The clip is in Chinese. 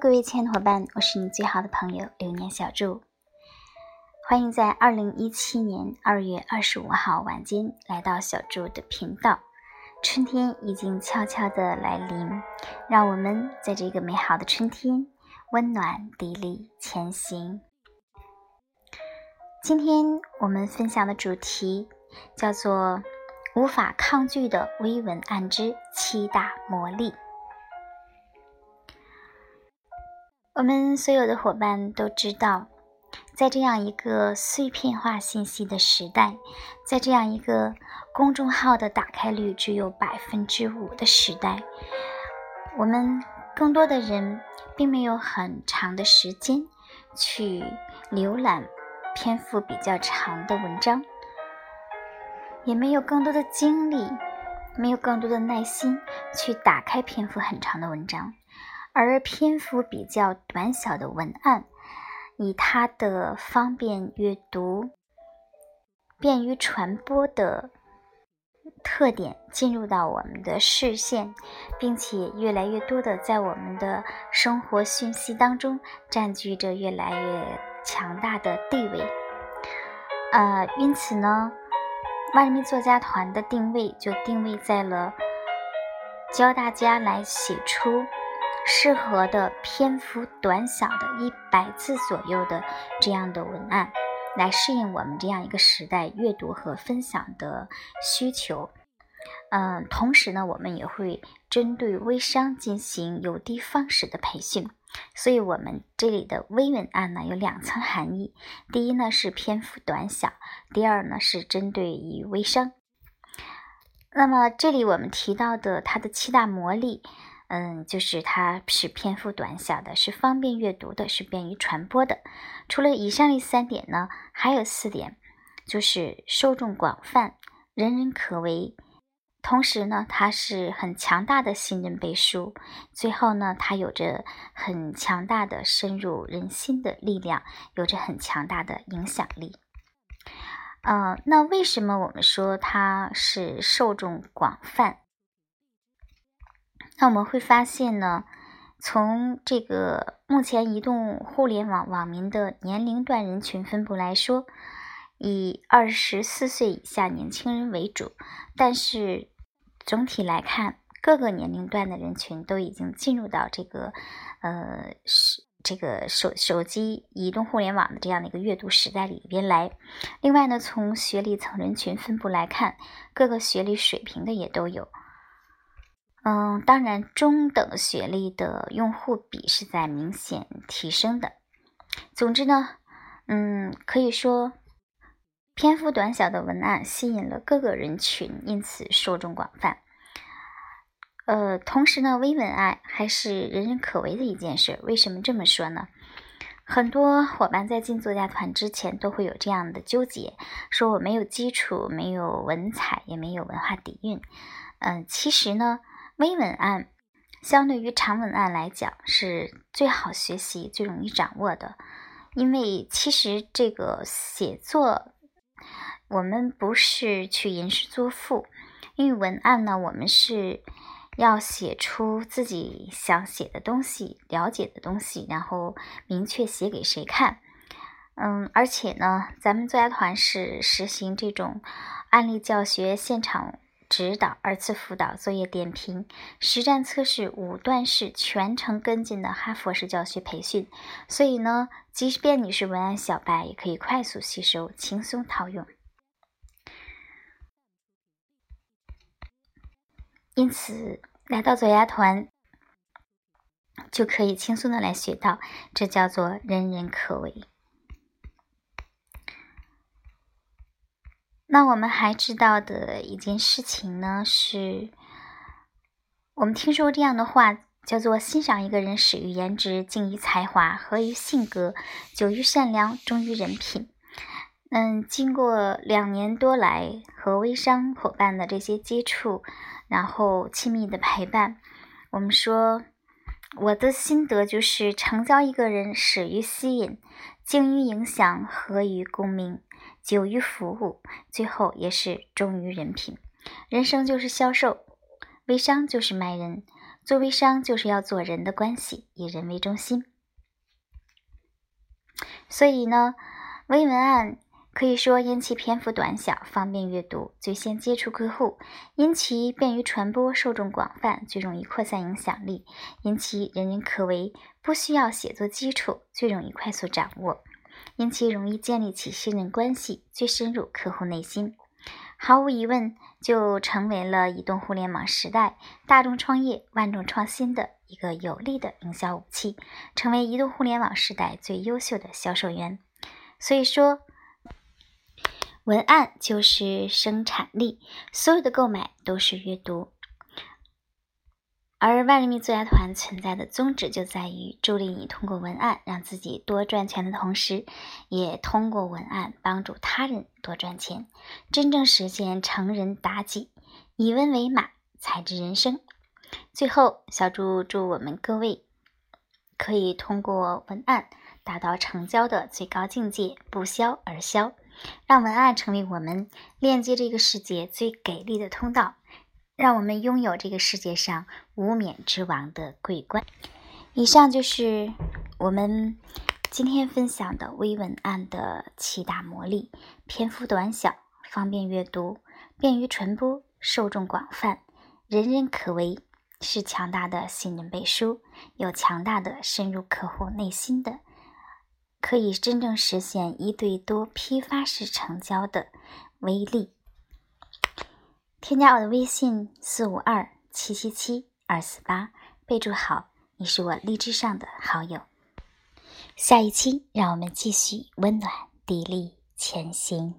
各位亲爱的伙伴，我是你最好的朋友流年小祝，欢迎在二零一七年二月二十五号晚间来到小祝的频道。春天已经悄悄的来临，让我们在这个美好的春天温暖砥砺前行。今天我们分享的主题叫做“无法抗拒的微文案之七大魔力”。我们所有的伙伴都知道，在这样一个碎片化信息的时代，在这样一个公众号的打开率只有百分之五的时代，我们更多的人并没有很长的时间去浏览篇幅比较长的文章，也没有更多的精力，没有更多的耐心去打开篇幅很长的文章。而篇幅比较短小的文案，以它的方便阅读、便于传播的特点进入到我们的视线，并且越来越多的在我们的生活讯息当中占据着越来越强大的地位。呃，因此呢，万人迷作家团的定位就定位在了教大家来写出。适合的篇幅短小的一百字左右的这样的文案，来适应我们这样一个时代阅读和分享的需求。嗯，同时呢，我们也会针对微商进行有的放矢的培训。所以，我们这里的微文案呢有两层含义：第一呢是篇幅短小，第二呢是针对于微商。那么，这里我们提到的它的七大魔力。嗯，就是它是篇幅短小的，是方便阅读的，是便于传播的。除了以上这三点呢，还有四点，就是受众广泛，人人可为。同时呢，它是很强大的信任背书。最后呢，它有着很强大的深入人心的力量，有着很强大的影响力。嗯，那为什么我们说它是受众广泛？那我们会发现呢，从这个目前移动互联网网民的年龄段人群分布来说，以二十四岁以下年轻人为主，但是总体来看，各个年龄段的人群都已经进入到这个呃是这个手手机移动互联网的这样的一个阅读时代里边来。另外呢，从学历层人群分布来看，各个学历水平的也都有。嗯，当然，中等学历的用户比是在明显提升的。总之呢，嗯，可以说篇幅短小的文案吸引了各个人群，因此受众广泛。呃，同时呢，微文案还是人人可为的一件事。为什么这么说呢？很多伙伴在进作家团之前都会有这样的纠结，说我没有基础，没有文采，也没有文化底蕴。嗯，其实呢。微文案相对于长文案来讲是最好学习、最容易掌握的，因为其实这个写作，我们不是去吟诗作赋，因为文案呢，我们是要写出自己想写的东西、了解的东西，然后明确写给谁看。嗯，而且呢，咱们作家团是实行这种案例教学、现场。指导、二次辅导、作业点评、实战测试五段式全程跟进的哈佛式教学培训，所以呢，即便你是文案小白，也可以快速吸收、轻松套用。因此，来到左牙团，就可以轻松的来学到，这叫做人人可为。那我们还知道的一件事情呢，是我们听说这样的话，叫做欣赏一个人始于颜值，敬于才华，合于性格，久于善良，忠于人品。嗯，经过两年多来和微商伙伴的这些接触，然后亲密的陪伴，我们说我的心得就是：成交一个人始于吸引，精于影响，合于共鸣。久于服务，最后也是忠于人品。人生就是销售，微商就是卖人。做微商就是要做人的关系，以人为中心。所以呢，微文案可以说因其篇幅短小，方便阅读，最先接触客户；因其便于传播，受众广泛，最容易扩散影响力；因其人人可为，不需要写作基础，最容易快速掌握；因其容易建立起信任关系，最深入客户内心。毫无疑问，就成为了移动互联网时代大众创业、万众创新的一个有力的营销武器，成为移动互联网时代最优秀的销售员。所以说，文案就是生产力，所有的购买都是阅读。而万人迷作家团存在的宗旨就在于助力你通过文案让自己多赚钱的同时，也通过文案帮助他人多赚钱，真正实现成人达己，以文为马，才知人生。最后，小猪祝我们各位可以通过文案达到成交的最高境界，不销而销，让文案成为我们链接这个世界最给力的通道。让我们拥有这个世界上无冕之王的桂冠。以上就是我们今天分享的微文案的七大魔力：篇幅短小，方便阅读，便于传播，受众广泛，人人可为，是强大的信任背书，有强大的深入客户内心的，可以真正实现一对多批发式成交的威力。添加我的微信四五二七七七二四八，备注好，你是我荔枝上的好友。下一期让我们继续温暖砥砺前行。